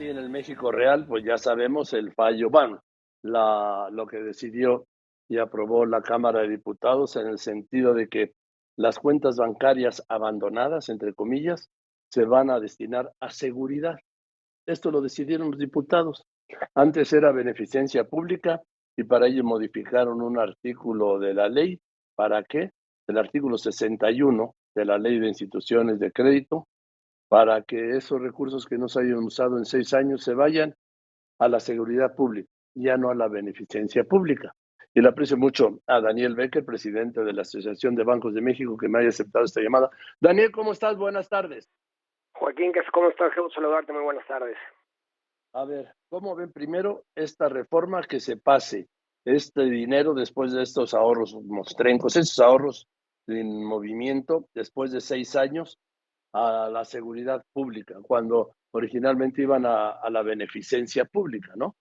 y en el México Real, pues ya sabemos el fallo, bueno, lo que decidió y aprobó la Cámara de Diputados en el sentido de que las cuentas bancarias abandonadas, entre comillas, se van a destinar a seguridad. Esto lo decidieron los diputados. Antes era beneficencia pública y para ello modificaron un artículo de la ley. ¿Para qué? El artículo 61 de la ley de instituciones de crédito, para que esos recursos que no se hayan usado en seis años se vayan a la seguridad pública, ya no a la beneficencia pública. Y le aprecio mucho a Daniel Becker, presidente de la Asociación de Bancos de México, que me haya aceptado esta llamada. Daniel, ¿cómo estás? Buenas tardes. Joaquín, ¿cómo estás? Quiero saludarte. Muy buenas tardes. A ver, ¿cómo ven primero esta reforma que se pase este dinero después de estos ahorros mostrencos, esos ahorros en movimiento después de seis años a la seguridad pública, cuando originalmente iban a, la beneficencia pública, ¿no?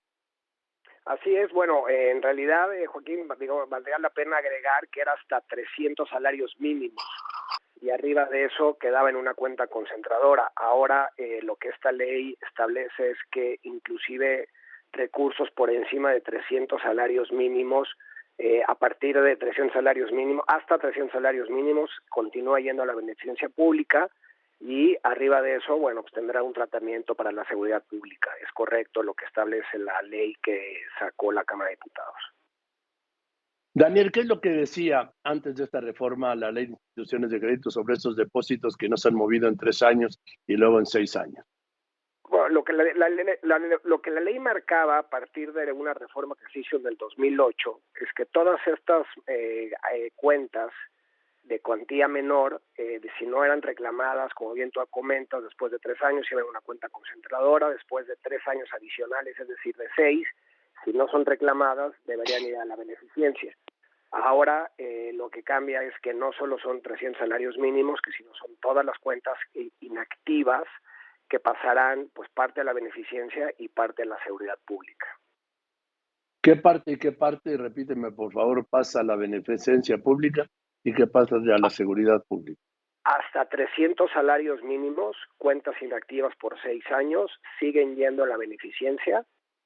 Así es, bueno, en realidad, eh, Joaquín, digo, valdría la pena agregar que era hasta 300 salarios mínimos y arriba de eso quedaba en una cuenta concentradora. Ahora eh, lo que esta ley establece es que inclusive recursos por encima de 300 salarios mínimos eh, a partir de 300 salarios mínimos, hasta 300 salarios mínimos, continúa yendo a la beneficencia pública y arriba de eso, bueno, pues tendrá un tratamiento para la seguridad pública. Es correcto lo que establece la ley que sacó la Cámara de Diputados. Daniel, ¿qué es lo que decía antes de esta reforma la ley de instituciones de crédito sobre estos depósitos que no se han movido en tres años y luego en seis años? Bueno, lo que la, lo que la ley marcaba a partir de una reforma que se hizo en el 2008 es que todas estas eh, eh, cuentas de cuantía menor, eh, de si no eran reclamadas, como bien tú comentas, después de tres años iban a una cuenta concentradora, después de tres años adicionales, es decir, de seis, si no son reclamadas, deberían ir a la beneficencia. Ahora lo que cambia es que no solo son 300 salarios mínimos, que sino son todas las cuentas inactivas que pasarán pues parte a la beneficencia y parte a la seguridad pública. ¿Qué parte y qué parte, repíteme por favor, pasa a la beneficencia pública y qué pasa a la seguridad pública? Hasta 300 salarios mínimos, cuentas inactivas por seis años, siguen yendo a la beneficencia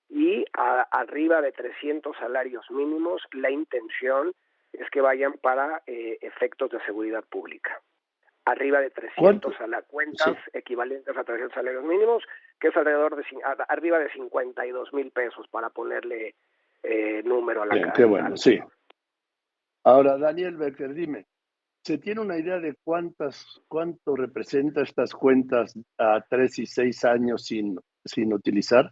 y arriba de 300 salarios mínimos, la intención es que vayan para eh, efectos de seguridad pública arriba de 300 a la cuentas equivalentes a 300 salarios mínimos, que es alrededor de arriba de 52 mil pesos para ponerle eh, número a la Bien, Qué bueno, sí. Ahora, Daniel Becker, dime, ¿se tiene una idea de cuántas, cuánto representa estas cuentas a tres y seis años sin, sin utilizar?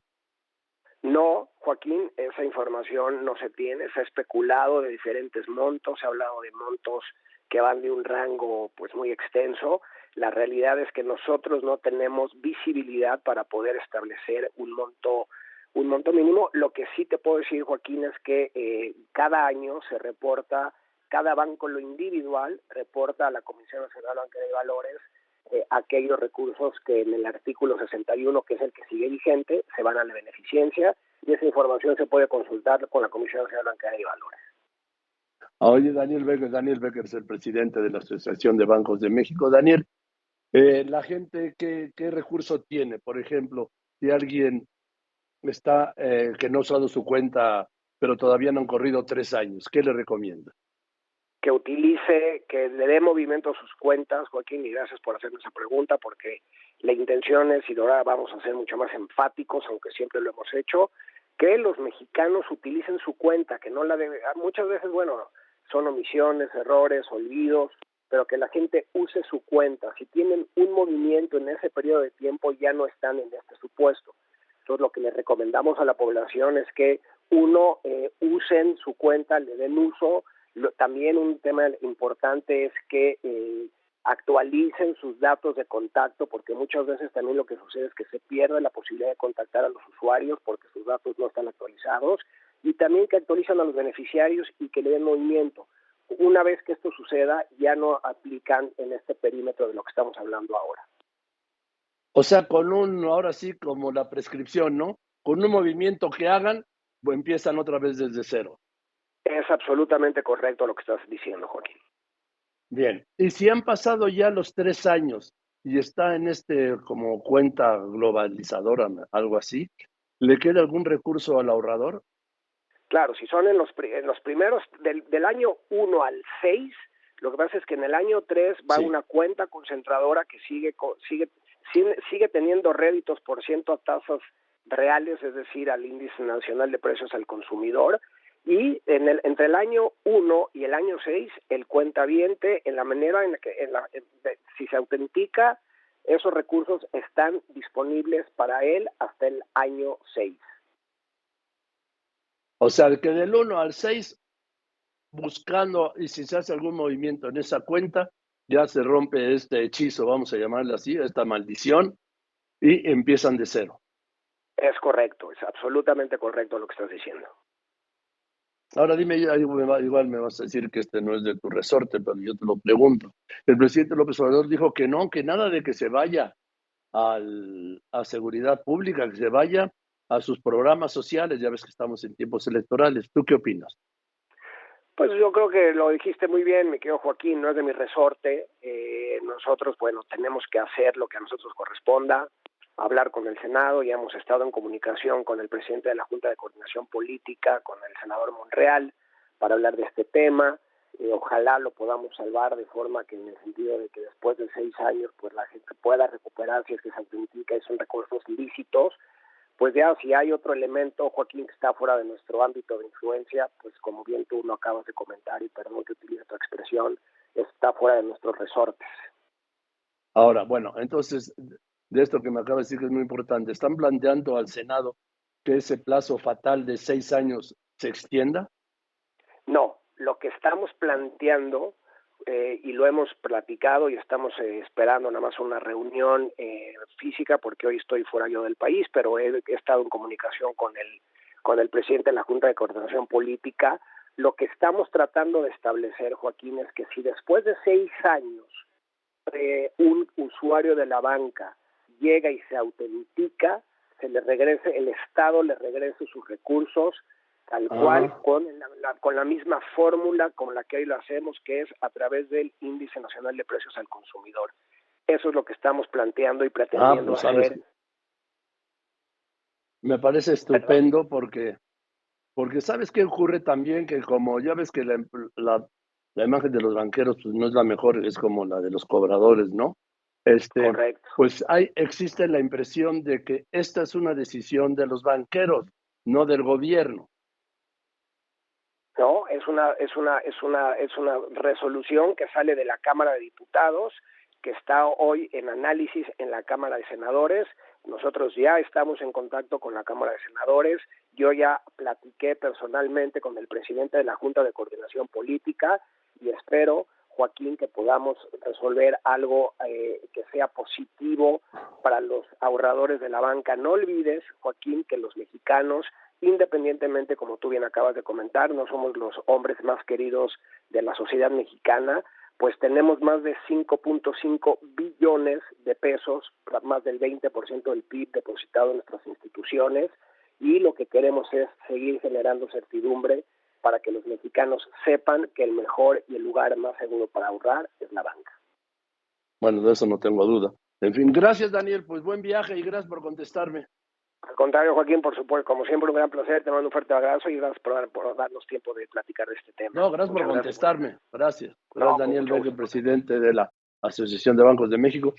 No, Joaquín, esa información no se tiene, se ha especulado de diferentes montos, se ha hablado de montos que van de un rango pues muy extenso. La realidad es que nosotros no tenemos visibilidad para poder establecer un monto un monto mínimo. Lo que sí te puedo decir, Joaquín, es que eh, cada año se reporta, cada banco lo individual reporta a la Comisión Nacional Bancaria de Valores eh, aquellos recursos que en el artículo 61, que es el que sigue vigente, se van a la beneficencia y esa información se puede consultar con la Comisión Nacional Bancaria de Valores. Oye, Daniel Becker, Daniel Becker es el presidente de la Asociación de Bancos de México. Daniel, eh, la gente, ¿qué, ¿qué recurso tiene? Por ejemplo, si alguien está eh, que no ha usado su cuenta, pero todavía no han corrido tres años, ¿qué le recomienda? Que utilice, que le dé movimiento a sus cuentas, Joaquín, y gracias por hacerme esa pregunta, porque la intención es, y ahora vamos a ser mucho más enfáticos, aunque siempre lo hemos hecho, que los mexicanos utilicen su cuenta, que no la debe, muchas veces, bueno, son omisiones, errores, olvidos, pero que la gente use su cuenta. Si tienen un movimiento en ese periodo de tiempo, ya no están en este supuesto. Entonces, lo que le recomendamos a la población es que uno eh, usen su cuenta, le den uso. también un tema importante es que eh, actualicen sus datos de contacto, porque muchas veces también lo que sucede es que se pierde la posibilidad de contactar a los usuarios porque sus datos no están actualizados y también que actualizan a los beneficiarios y que le den movimiento. Una vez que esto suceda, ya no aplican en este perímetro de lo que estamos hablando ahora. O sea, con un, ahora sí, como la prescripción, ¿no? Con un movimiento que hagan, pues empiezan otra vez desde cero. Es absolutamente correcto lo que estás diciendo, Joaquín. Bien, y si han pasado ya los tres años y está en este como cuenta globalizadora, algo así, ¿le queda algún recurso al ahorrador? Claro, si son en los, en los primeros, del, del año 1 al 6, lo que pasa es que en el año 3 va una cuenta concentradora que sigue, sigue, sigue, teniendo réditos por ciento a tasas reales, es decir, al índice nacional de precios al consumidor, y en el, entre el año 1 y el año 6, el cuentaviente, en la manera en la que, en la, si se autentica, esos recursos están disponibles para él hasta el año 6. O sea, que del 1 al 6, buscando, y si se hace algún movimiento en esa cuenta, ya se rompe este hechizo, vamos a llamarle así, esta maldición, y empiezan de cero. Es correcto, es absolutamente correcto lo que estás diciendo. Ahora dime, igual me vas a decir que este no es de tu resorte, pero yo te lo pregunto. El presidente López Obrador dijo que no, que nada de que se vaya al, a seguridad pública, que se vaya a sus programas sociales, ya ves que estamos en tiempos electorales. ¿Tú qué opinas? Pues yo creo que lo dijiste muy bien, me quedo Joaquín, no es de mi resorte. Eh, nosotros, bueno, tenemos que hacer lo que a nosotros corresponda hablar con el Senado, ya hemos estado en comunicación con el presidente de la Junta de Coordinación Política, con el senador Monreal, para hablar de este tema. Eh, ojalá lo podamos salvar de forma que en el sentido de que después de seis años pues la gente pueda recuperar si es que se y son recursos ilícitos pues ya si hay otro elemento Joaquín que está fuera de nuestro ámbito de influencia pues como bien tú lo acabas de comentar y perdón que utilice tu expresión está fuera de nuestros resortes ahora bueno entonces de esto que me acaba de decir que es muy importante. ¿Están planteando al Senado que ese plazo fatal de seis años se extienda? No, lo que estamos planteando, eh, y lo hemos platicado y estamos eh, esperando nada más una reunión eh, física, porque hoy estoy fuera yo del país, pero he, he, estado en comunicación con el, con el presidente de la Junta de Coordinación Política. Lo que estamos tratando de establecer, Joaquín, es que si después de seis años un usuario de la banca llega y se autentica, se le regrese, el Estado le regrese sus recursos tal ah. cual con la, con la misma fórmula con la que hoy lo hacemos, que es a través del Índice Nacional de Precios al Consumidor. Eso es lo que estamos planteando y ah, pretendiendo pues, hacer. Me parece estupendo porque porque sabes qué ocurre también que como ya ves que la, la, la imagen de los banqueros pues, no es la mejor, es como la de los cobradores, ¿no? Este, Pues hay, existe la impresión de que esta es una decisión de los banqueros, no del gobierno. No, es una, es una, es una, es una resolución que sale de la Cámara de Diputados, que está hoy en análisis en la Cámara de Senadores. Nosotros ya estamos en contacto con la Cámara de Senadores. Yo ya platiqué personalmente con el presidente de la Junta de Coordinación Política y espero Joaquín, que podamos resolver algo eh, que sea positivo para los ahorradores de la banca. No olvides, Joaquín, que los mexicanos, independientemente, como tú bien acabas de comentar, no somos los hombres más queridos de la sociedad mexicana, pues tenemos más de 5.5 billones de pesos, más del 20% del PIB depositado en nuestras instituciones, y lo que queremos es seguir generando certidumbre para que los mexicanos sepan que el mejor y el lugar más seguro para ahorrar es la banca. Bueno, de eso no tengo duda. En fin, gracias Daniel, pues buen viaje y gracias por contestarme. Al contrario, Joaquín, por supuesto, como siempre, un gran placer, te mando un fuerte abrazo y gracias por, darnos tiempo de platicar de este tema. No, gracias por contestarme, gracias. Gracias, Daniel Vega, presidente de la Asociación de Bancos de México.